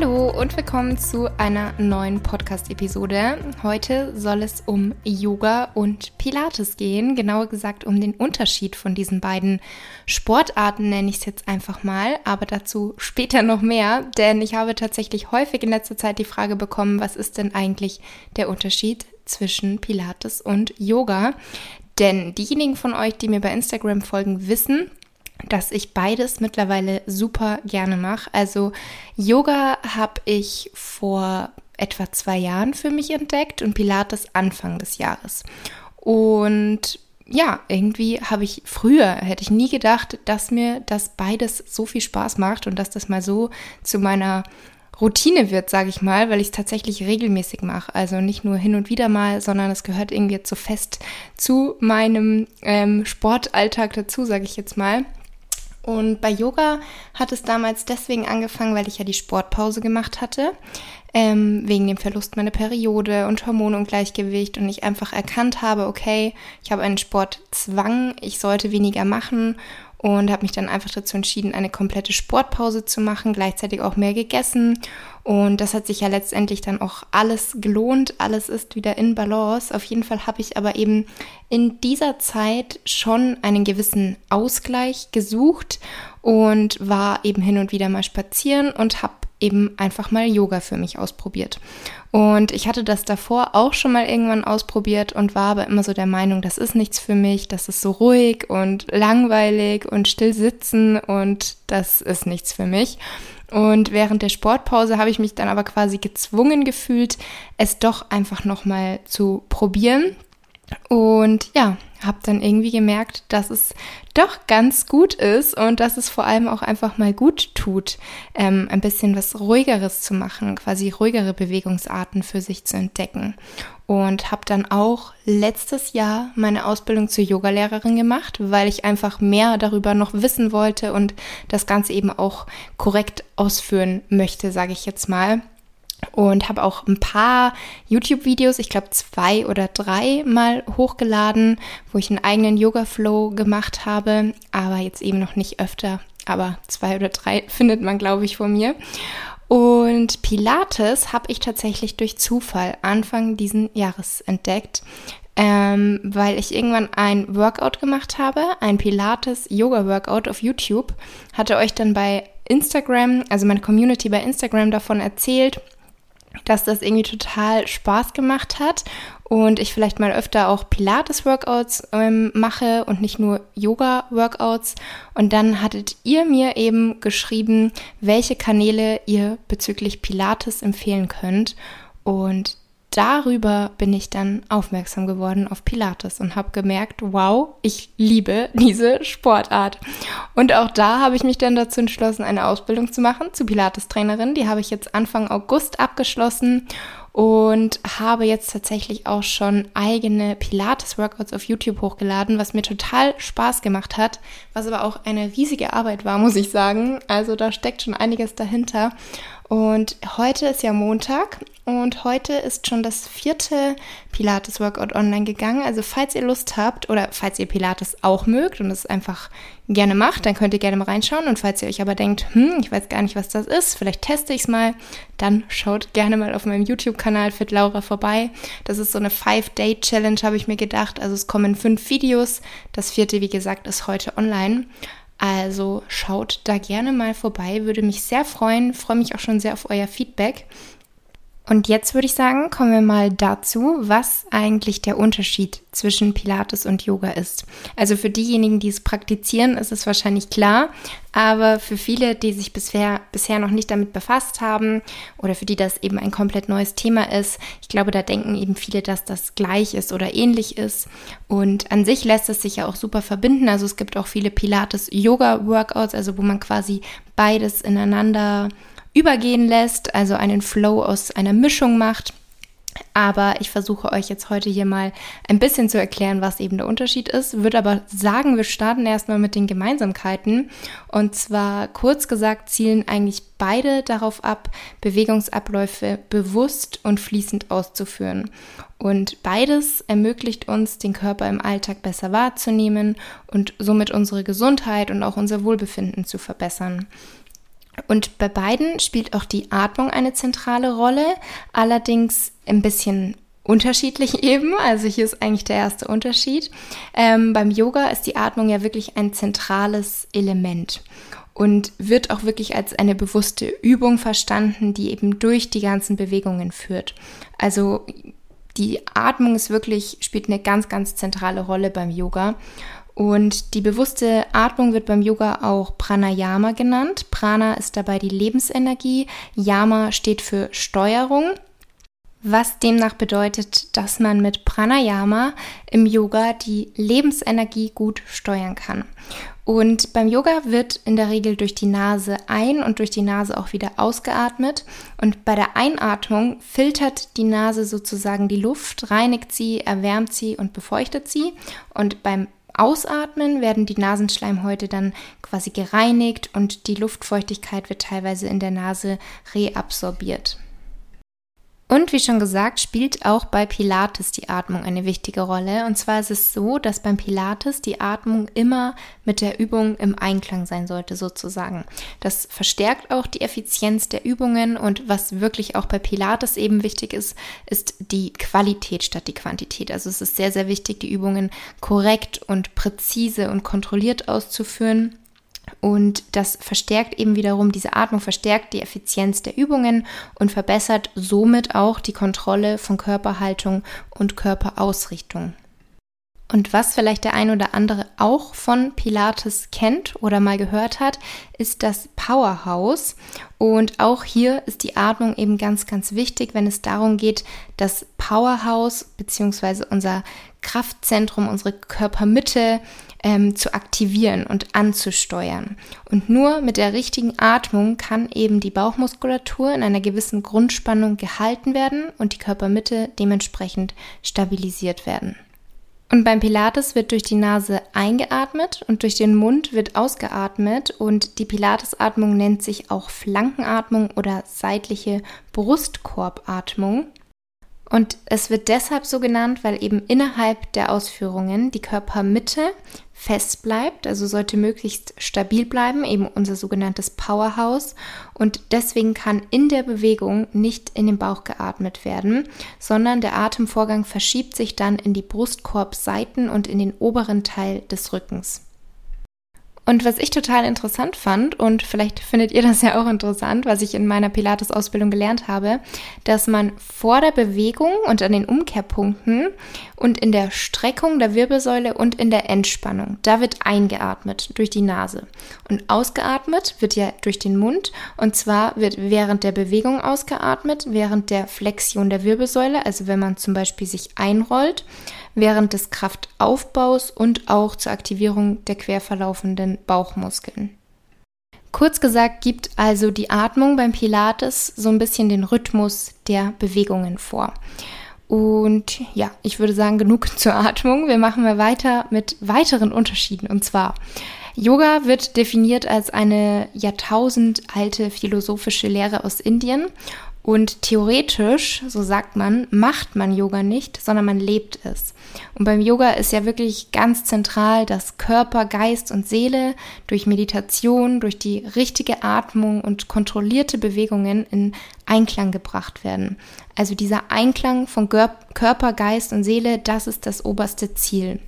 Hallo und willkommen zu einer neuen Podcast-Episode. Heute soll es um Yoga und Pilates gehen, genauer gesagt um den Unterschied von diesen beiden Sportarten, nenne ich es jetzt einfach mal, aber dazu später noch mehr, denn ich habe tatsächlich häufig in letzter Zeit die Frage bekommen, was ist denn eigentlich der Unterschied zwischen Pilates und Yoga? Denn diejenigen von euch, die mir bei Instagram folgen, wissen, dass ich beides mittlerweile super gerne mache. Also Yoga habe ich vor etwa zwei Jahren für mich entdeckt und Pilates Anfang des Jahres. Und ja, irgendwie habe ich früher, hätte ich nie gedacht, dass mir das beides so viel Spaß macht und dass das mal so zu meiner Routine wird, sage ich mal, weil ich es tatsächlich regelmäßig mache. Also nicht nur hin und wieder mal, sondern es gehört irgendwie jetzt so fest zu meinem ähm, Sportalltag dazu, sage ich jetzt mal. Und bei Yoga hat es damals deswegen angefangen, weil ich ja die Sportpause gemacht hatte, ähm, wegen dem Verlust meiner Periode und Hormonungleichgewicht und ich einfach erkannt habe, okay, ich habe einen Sportzwang, ich sollte weniger machen und habe mich dann einfach dazu entschieden, eine komplette Sportpause zu machen, gleichzeitig auch mehr gegessen. Und das hat sich ja letztendlich dann auch alles gelohnt, alles ist wieder in Balance. Auf jeden Fall habe ich aber eben in dieser Zeit schon einen gewissen Ausgleich gesucht und war eben hin und wieder mal spazieren und habe eben einfach mal Yoga für mich ausprobiert. Und ich hatte das davor auch schon mal irgendwann ausprobiert und war aber immer so der Meinung, das ist nichts für mich, das ist so ruhig und langweilig und still sitzen und das ist nichts für mich. Und während der Sportpause habe ich mich dann aber quasi gezwungen gefühlt, es doch einfach nochmal zu probieren. Und ja, habe dann irgendwie gemerkt, dass es doch ganz gut ist und dass es vor allem auch einfach mal gut tut, ähm, ein bisschen was ruhigeres zu machen, quasi ruhigere Bewegungsarten für sich zu entdecken. Und habe dann auch letztes Jahr meine Ausbildung zur Yogalehrerin gemacht, weil ich einfach mehr darüber noch wissen wollte und das Ganze eben auch korrekt ausführen möchte, sage ich jetzt mal und habe auch ein paar YouTube-Videos, ich glaube zwei oder drei mal hochgeladen, wo ich einen eigenen Yoga-Flow gemacht habe, aber jetzt eben noch nicht öfter, aber zwei oder drei findet man, glaube ich, von mir. Und Pilates habe ich tatsächlich durch Zufall Anfang diesen Jahres entdeckt, ähm, weil ich irgendwann ein Workout gemacht habe, ein Pilates-Yoga-Workout auf YouTube, hatte euch dann bei Instagram, also meine Community bei Instagram davon erzählt dass das irgendwie total Spaß gemacht hat und ich vielleicht mal öfter auch Pilates-Workouts ähm, mache und nicht nur Yoga-Workouts. Und dann hattet ihr mir eben geschrieben, welche Kanäle ihr bezüglich Pilates empfehlen könnt. Und darüber bin ich dann aufmerksam geworden auf Pilates und habe gemerkt, wow, ich liebe diese Sportart. Und auch da habe ich mich dann dazu entschlossen, eine Ausbildung zu machen zur Pilates-Trainerin. Die habe ich jetzt Anfang August abgeschlossen und habe jetzt tatsächlich auch schon eigene Pilates-Workouts auf YouTube hochgeladen, was mir total Spaß gemacht hat, was aber auch eine riesige Arbeit war, muss ich sagen. Also da steckt schon einiges dahinter. Und heute ist ja Montag und heute ist schon das vierte Pilates-Workout online gegangen. Also falls ihr Lust habt oder falls ihr Pilates auch mögt und es einfach gerne macht, dann könnt ihr gerne mal reinschauen. Und falls ihr euch aber denkt, hm, ich weiß gar nicht, was das ist, vielleicht teste ich es mal, dann schaut gerne mal auf meinem YouTube-Kanal Fit Laura vorbei. Das ist so eine Five-Day-Challenge, habe ich mir gedacht. Also es kommen fünf Videos. Das vierte, wie gesagt, ist heute online. Also schaut da gerne mal vorbei, würde mich sehr freuen, freue mich auch schon sehr auf euer Feedback. Und jetzt würde ich sagen, kommen wir mal dazu, was eigentlich der Unterschied zwischen Pilates und Yoga ist. Also für diejenigen, die es praktizieren, ist es wahrscheinlich klar, aber für viele, die sich bisher, bisher noch nicht damit befasst haben oder für die das eben ein komplett neues Thema ist, ich glaube, da denken eben viele, dass das gleich ist oder ähnlich ist. Und an sich lässt es sich ja auch super verbinden. Also es gibt auch viele Pilates-Yoga-Workouts, also wo man quasi beides ineinander übergehen lässt, also einen Flow aus einer Mischung macht. Aber ich versuche euch jetzt heute hier mal ein bisschen zu erklären, was eben der Unterschied ist. Würde aber sagen, wir starten erstmal mit den Gemeinsamkeiten. Und zwar kurz gesagt zielen eigentlich beide darauf ab, Bewegungsabläufe bewusst und fließend auszuführen. Und beides ermöglicht uns, den Körper im Alltag besser wahrzunehmen und somit unsere Gesundheit und auch unser Wohlbefinden zu verbessern. Und bei beiden spielt auch die Atmung eine zentrale Rolle, allerdings ein bisschen unterschiedlich eben. Also hier ist eigentlich der erste Unterschied. Ähm, beim Yoga ist die Atmung ja wirklich ein zentrales Element und wird auch wirklich als eine bewusste Übung verstanden, die eben durch die ganzen Bewegungen führt. Also die Atmung ist wirklich, spielt eine ganz, ganz zentrale Rolle beim Yoga. Und die bewusste Atmung wird beim Yoga auch Pranayama genannt. Prana ist dabei die Lebensenergie. Yama steht für Steuerung. Was demnach bedeutet, dass man mit Pranayama im Yoga die Lebensenergie gut steuern kann. Und beim Yoga wird in der Regel durch die Nase ein und durch die Nase auch wieder ausgeatmet. Und bei der Einatmung filtert die Nase sozusagen die Luft, reinigt sie, erwärmt sie und befeuchtet sie. Und beim Ausatmen werden die Nasenschleimhäute dann quasi gereinigt und die Luftfeuchtigkeit wird teilweise in der Nase reabsorbiert. Und wie schon gesagt, spielt auch bei Pilates die Atmung eine wichtige Rolle. Und zwar ist es so, dass beim Pilates die Atmung immer mit der Übung im Einklang sein sollte, sozusagen. Das verstärkt auch die Effizienz der Übungen. Und was wirklich auch bei Pilates eben wichtig ist, ist die Qualität statt die Quantität. Also es ist sehr, sehr wichtig, die Übungen korrekt und präzise und kontrolliert auszuführen. Und das verstärkt eben wiederum, diese Atmung verstärkt die Effizienz der Übungen und verbessert somit auch die Kontrolle von Körperhaltung und Körperausrichtung. Und was vielleicht der ein oder andere auch von Pilates kennt oder mal gehört hat, ist das Powerhouse. Und auch hier ist die Atmung eben ganz, ganz wichtig, wenn es darum geht, das Powerhouse bzw. unser Kraftzentrum, unsere Körpermitte ähm, zu aktivieren und anzusteuern. Und nur mit der richtigen Atmung kann eben die Bauchmuskulatur in einer gewissen Grundspannung gehalten werden und die Körpermitte dementsprechend stabilisiert werden. Und beim Pilates wird durch die Nase eingeatmet und durch den Mund wird ausgeatmet und die Pilatesatmung nennt sich auch Flankenatmung oder seitliche Brustkorbatmung. Und es wird deshalb so genannt, weil eben innerhalb der Ausführungen die Körpermitte fest bleibt, also sollte möglichst stabil bleiben, eben unser sogenanntes Powerhouse. Und deswegen kann in der Bewegung nicht in den Bauch geatmet werden, sondern der Atemvorgang verschiebt sich dann in die Brustkorbseiten und in den oberen Teil des Rückens. Und was ich total interessant fand, und vielleicht findet ihr das ja auch interessant, was ich in meiner Pilates-Ausbildung gelernt habe, dass man vor der Bewegung und an den Umkehrpunkten und in der Streckung der Wirbelsäule und in der Entspannung, da wird eingeatmet durch die Nase. Und ausgeatmet wird ja durch den Mund. Und zwar wird während der Bewegung ausgeatmet, während der Flexion der Wirbelsäule, also wenn man zum Beispiel sich einrollt, während des Kraftaufbaus und auch zur Aktivierung der quer verlaufenden Bauchmuskeln. Kurz gesagt gibt also die Atmung beim Pilates so ein bisschen den Rhythmus der Bewegungen vor. Und ja, ich würde sagen, genug zur Atmung. Wir machen mal weiter mit weiteren Unterschieden. Und zwar, Yoga wird definiert als eine jahrtausendalte philosophische Lehre aus Indien und theoretisch, so sagt man, macht man Yoga nicht, sondern man lebt es. Und beim Yoga ist ja wirklich ganz zentral, dass Körper, Geist und Seele durch Meditation, durch die richtige Atmung und kontrollierte Bewegungen in Einklang gebracht werden. Also dieser Einklang von Körper, Geist und Seele, das ist das oberste Ziel.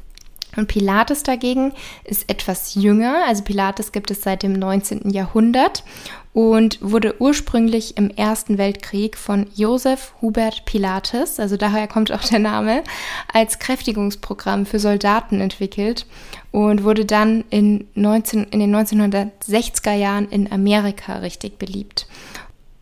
Und Pilates dagegen ist etwas jünger. Also Pilates gibt es seit dem 19. Jahrhundert und wurde ursprünglich im Ersten Weltkrieg von Josef Hubert Pilates, also daher kommt auch der Name, als Kräftigungsprogramm für Soldaten entwickelt und wurde dann in, 19, in den 1960er Jahren in Amerika richtig beliebt.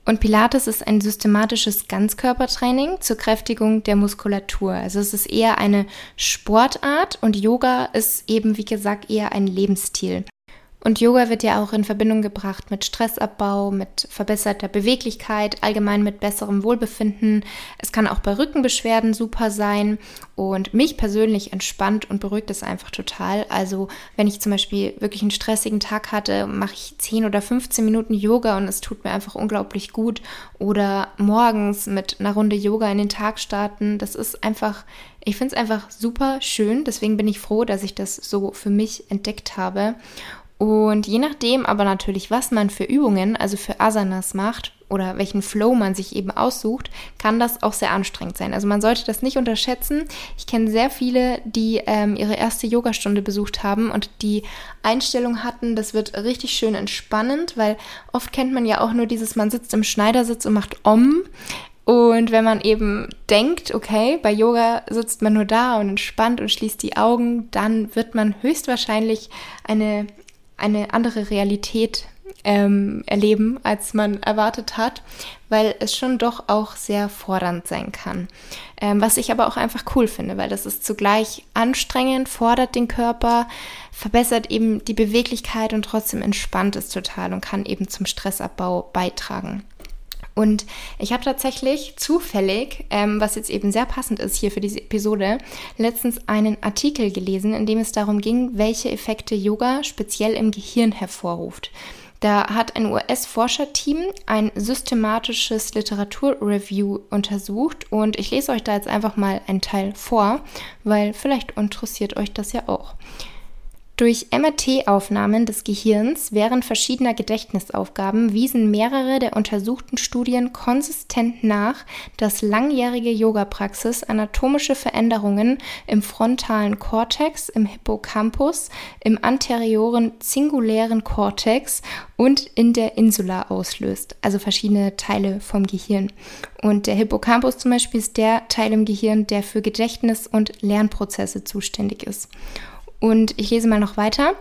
Und Pilates ist ein systematisches Ganzkörpertraining zur Kräftigung der Muskulatur. Also es ist eher eine Sportart und Yoga ist eben, wie gesagt, eher ein Lebensstil. Und Yoga wird ja auch in Verbindung gebracht mit Stressabbau, mit verbesserter Beweglichkeit, allgemein mit besserem Wohlbefinden. Es kann auch bei Rückenbeschwerden super sein und mich persönlich entspannt und beruhigt es einfach total. Also wenn ich zum Beispiel wirklich einen stressigen Tag hatte, mache ich 10 oder 15 Minuten Yoga und es tut mir einfach unglaublich gut. Oder morgens mit einer Runde Yoga in den Tag starten. Das ist einfach, ich finde es einfach super schön. Deswegen bin ich froh, dass ich das so für mich entdeckt habe. Und je nachdem aber natürlich, was man für Übungen, also für Asanas macht oder welchen Flow man sich eben aussucht, kann das auch sehr anstrengend sein. Also man sollte das nicht unterschätzen. Ich kenne sehr viele, die ähm, ihre erste Yogastunde besucht haben und die Einstellung hatten, das wird richtig schön entspannend, weil oft kennt man ja auch nur dieses, man sitzt im Schneidersitz und macht Om. Und wenn man eben denkt, okay, bei Yoga sitzt man nur da und entspannt und schließt die Augen, dann wird man höchstwahrscheinlich eine eine andere Realität ähm, erleben, als man erwartet hat, weil es schon doch auch sehr fordernd sein kann. Ähm, was ich aber auch einfach cool finde, weil das ist zugleich anstrengend, fordert den Körper, verbessert eben die Beweglichkeit und trotzdem entspannt es total und kann eben zum Stressabbau beitragen. Und ich habe tatsächlich zufällig, ähm, was jetzt eben sehr passend ist hier für diese Episode, letztens einen Artikel gelesen, in dem es darum ging, welche Effekte Yoga speziell im Gehirn hervorruft. Da hat ein US-Forscherteam ein systematisches Literaturreview untersucht und ich lese euch da jetzt einfach mal einen Teil vor, weil vielleicht interessiert euch das ja auch. Durch MRT-Aufnahmen des Gehirns während verschiedener Gedächtnisaufgaben wiesen mehrere der untersuchten Studien konsistent nach, dass langjährige Yoga-Praxis anatomische Veränderungen im frontalen Kortex, im Hippocampus, im anterioren zingulären Kortex und in der Insula auslöst, also verschiedene Teile vom Gehirn. Und der Hippocampus zum Beispiel ist der Teil im Gehirn, der für Gedächtnis und Lernprozesse zuständig ist. Und ich lese mal noch weiter.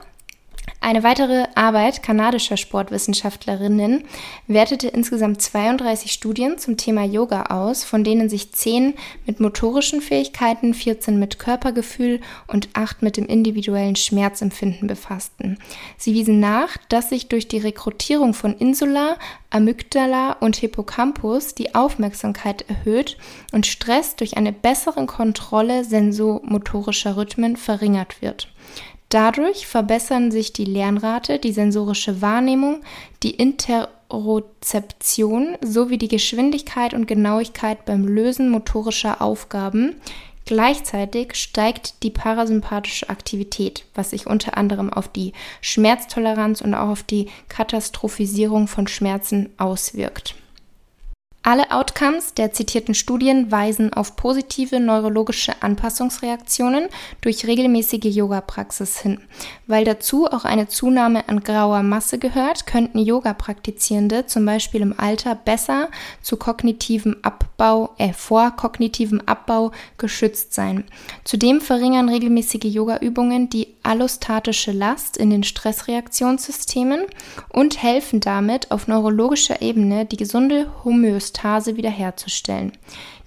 Eine weitere Arbeit kanadischer Sportwissenschaftlerinnen wertete insgesamt 32 Studien zum Thema Yoga aus, von denen sich 10 mit motorischen Fähigkeiten, 14 mit Körpergefühl und 8 mit dem individuellen Schmerzempfinden befassten. Sie wiesen nach, dass sich durch die Rekrutierung von Insula, Amygdala und Hippocampus die Aufmerksamkeit erhöht und Stress durch eine bessere Kontrolle sensomotorischer Rhythmen verringert wird. Dadurch verbessern sich die Lernrate, die sensorische Wahrnehmung, die Interozeption sowie die Geschwindigkeit und Genauigkeit beim Lösen motorischer Aufgaben. Gleichzeitig steigt die parasympathische Aktivität, was sich unter anderem auf die Schmerztoleranz und auch auf die Katastrophisierung von Schmerzen auswirkt. Alle Outcomes der zitierten Studien weisen auf positive neurologische Anpassungsreaktionen durch regelmäßige Yoga-Praxis hin. Weil dazu auch eine Zunahme an grauer Masse gehört, könnten Yoga-Praktizierende zum Beispiel im Alter besser zu kognitivem Abbau, äh, vor kognitivem Abbau geschützt sein. Zudem verringern regelmäßige Yoga-Übungen die allostatische Last in den Stressreaktionssystemen und helfen damit auf neurologischer Ebene die gesunde Homöostase Homöostase wiederherzustellen.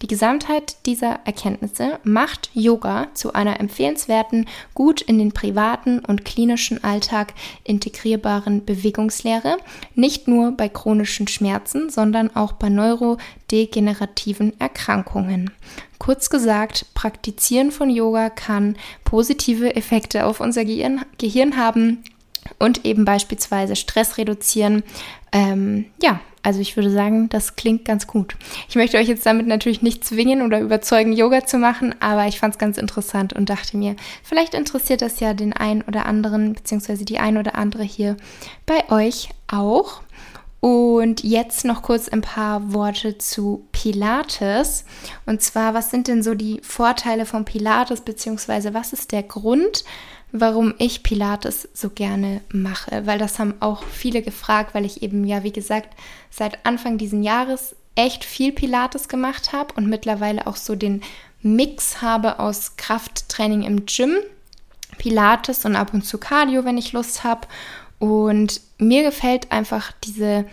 Die Gesamtheit dieser Erkenntnisse macht Yoga zu einer empfehlenswerten, gut in den privaten und klinischen Alltag integrierbaren Bewegungslehre, nicht nur bei chronischen Schmerzen, sondern auch bei neurodegenerativen Erkrankungen. Kurz gesagt, Praktizieren von Yoga kann positive Effekte auf unser Gehirn, Gehirn haben und eben beispielsweise Stress reduzieren. Ähm, ja, also ich würde sagen, das klingt ganz gut. Ich möchte euch jetzt damit natürlich nicht zwingen oder überzeugen, Yoga zu machen, aber ich fand es ganz interessant und dachte mir, vielleicht interessiert das ja den einen oder anderen, beziehungsweise die ein oder andere hier bei euch auch. Und jetzt noch kurz ein paar Worte zu Pilates. Und zwar, was sind denn so die Vorteile von Pilates, beziehungsweise was ist der Grund, warum ich Pilates so gerne mache, weil das haben auch viele gefragt, weil ich eben ja, wie gesagt, seit Anfang diesen Jahres echt viel Pilates gemacht habe und mittlerweile auch so den Mix habe aus Krafttraining im Gym, Pilates und ab und zu Cardio, wenn ich Lust habe. Und mir gefällt einfach diese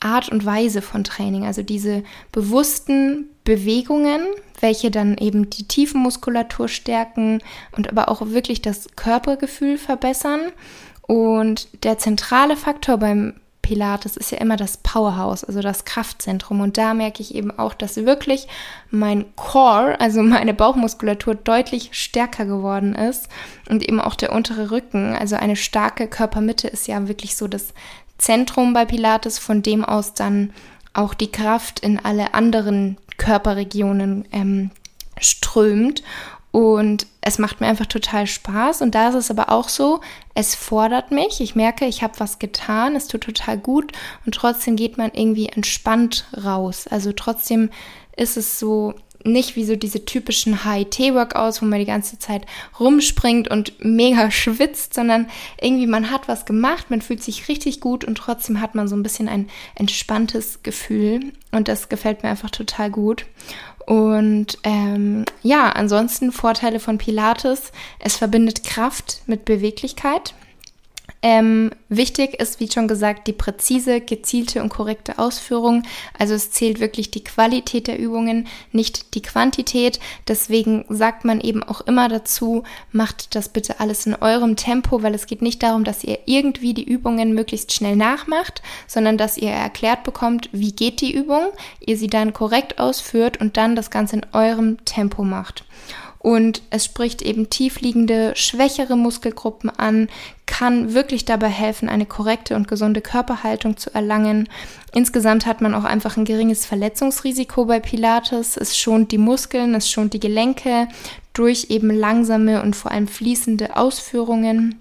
Art und Weise von Training, also diese bewussten Bewegungen, welche dann eben die Tiefenmuskulatur stärken und aber auch wirklich das Körpergefühl verbessern. Und der zentrale Faktor beim Pilates ist ja immer das Powerhouse, also das Kraftzentrum. Und da merke ich eben auch, dass wirklich mein Core, also meine Bauchmuskulatur, deutlich stärker geworden ist. Und eben auch der untere Rücken. Also eine starke Körpermitte ist ja wirklich so das Zentrum bei Pilates, von dem aus dann auch die Kraft in alle anderen Körperregionen ähm, strömt. Und es macht mir einfach total Spaß. Und da ist es aber auch so, es fordert mich. Ich merke, ich habe was getan, es tut total gut und trotzdem geht man irgendwie entspannt raus. Also trotzdem ist es so, nicht wie so diese typischen HIT-Workouts, wo man die ganze Zeit rumspringt und mega schwitzt, sondern irgendwie man hat was gemacht, man fühlt sich richtig gut und trotzdem hat man so ein bisschen ein entspanntes Gefühl und das gefällt mir einfach total gut. Und ähm, ja, ansonsten Vorteile von Pilates. Es verbindet Kraft mit Beweglichkeit. Ähm, wichtig ist, wie schon gesagt, die präzise, gezielte und korrekte Ausführung. Also es zählt wirklich die Qualität der Übungen, nicht die Quantität. Deswegen sagt man eben auch immer dazu, macht das bitte alles in eurem Tempo, weil es geht nicht darum, dass ihr irgendwie die Übungen möglichst schnell nachmacht, sondern dass ihr erklärt bekommt, wie geht die Übung, ihr sie dann korrekt ausführt und dann das Ganze in eurem Tempo macht. Und es spricht eben tiefliegende, schwächere Muskelgruppen an, kann wirklich dabei helfen, eine korrekte und gesunde Körperhaltung zu erlangen. Insgesamt hat man auch einfach ein geringes Verletzungsrisiko bei Pilates. Es schont die Muskeln, es schont die Gelenke durch eben langsame und vor allem fließende Ausführungen.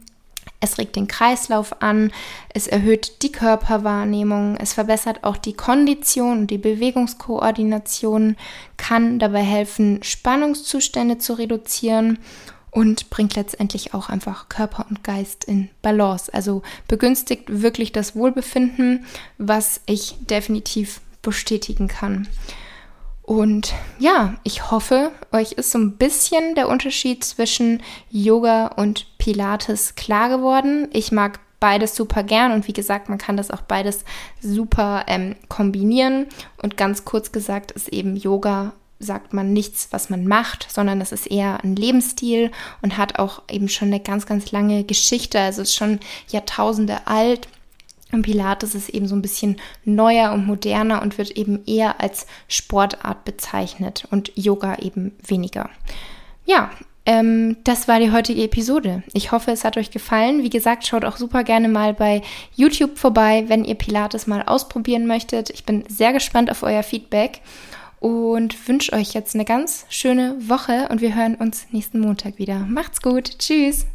Es regt den Kreislauf an, es erhöht die Körperwahrnehmung, es verbessert auch die Kondition und die Bewegungskoordination, kann dabei helfen, Spannungszustände zu reduzieren und bringt letztendlich auch einfach Körper und Geist in Balance. Also begünstigt wirklich das Wohlbefinden, was ich definitiv bestätigen kann. Und ja, ich hoffe, euch ist so ein bisschen der Unterschied zwischen Yoga und Pilates klar geworden. Ich mag beides super gern und wie gesagt, man kann das auch beides super ähm, kombinieren. Und ganz kurz gesagt ist eben Yoga sagt man nichts, was man macht, sondern das ist eher ein Lebensstil und hat auch eben schon eine ganz, ganz lange Geschichte. Also ist schon Jahrtausende alt und Pilates ist eben so ein bisschen neuer und moderner und wird eben eher als Sportart bezeichnet und Yoga eben weniger. Ja, ähm, das war die heutige Episode. Ich hoffe, es hat euch gefallen. Wie gesagt, schaut auch super gerne mal bei YouTube vorbei, wenn ihr Pilates mal ausprobieren möchtet. Ich bin sehr gespannt auf euer Feedback und wünsche euch jetzt eine ganz schöne Woche und wir hören uns nächsten Montag wieder. Macht's gut. Tschüss.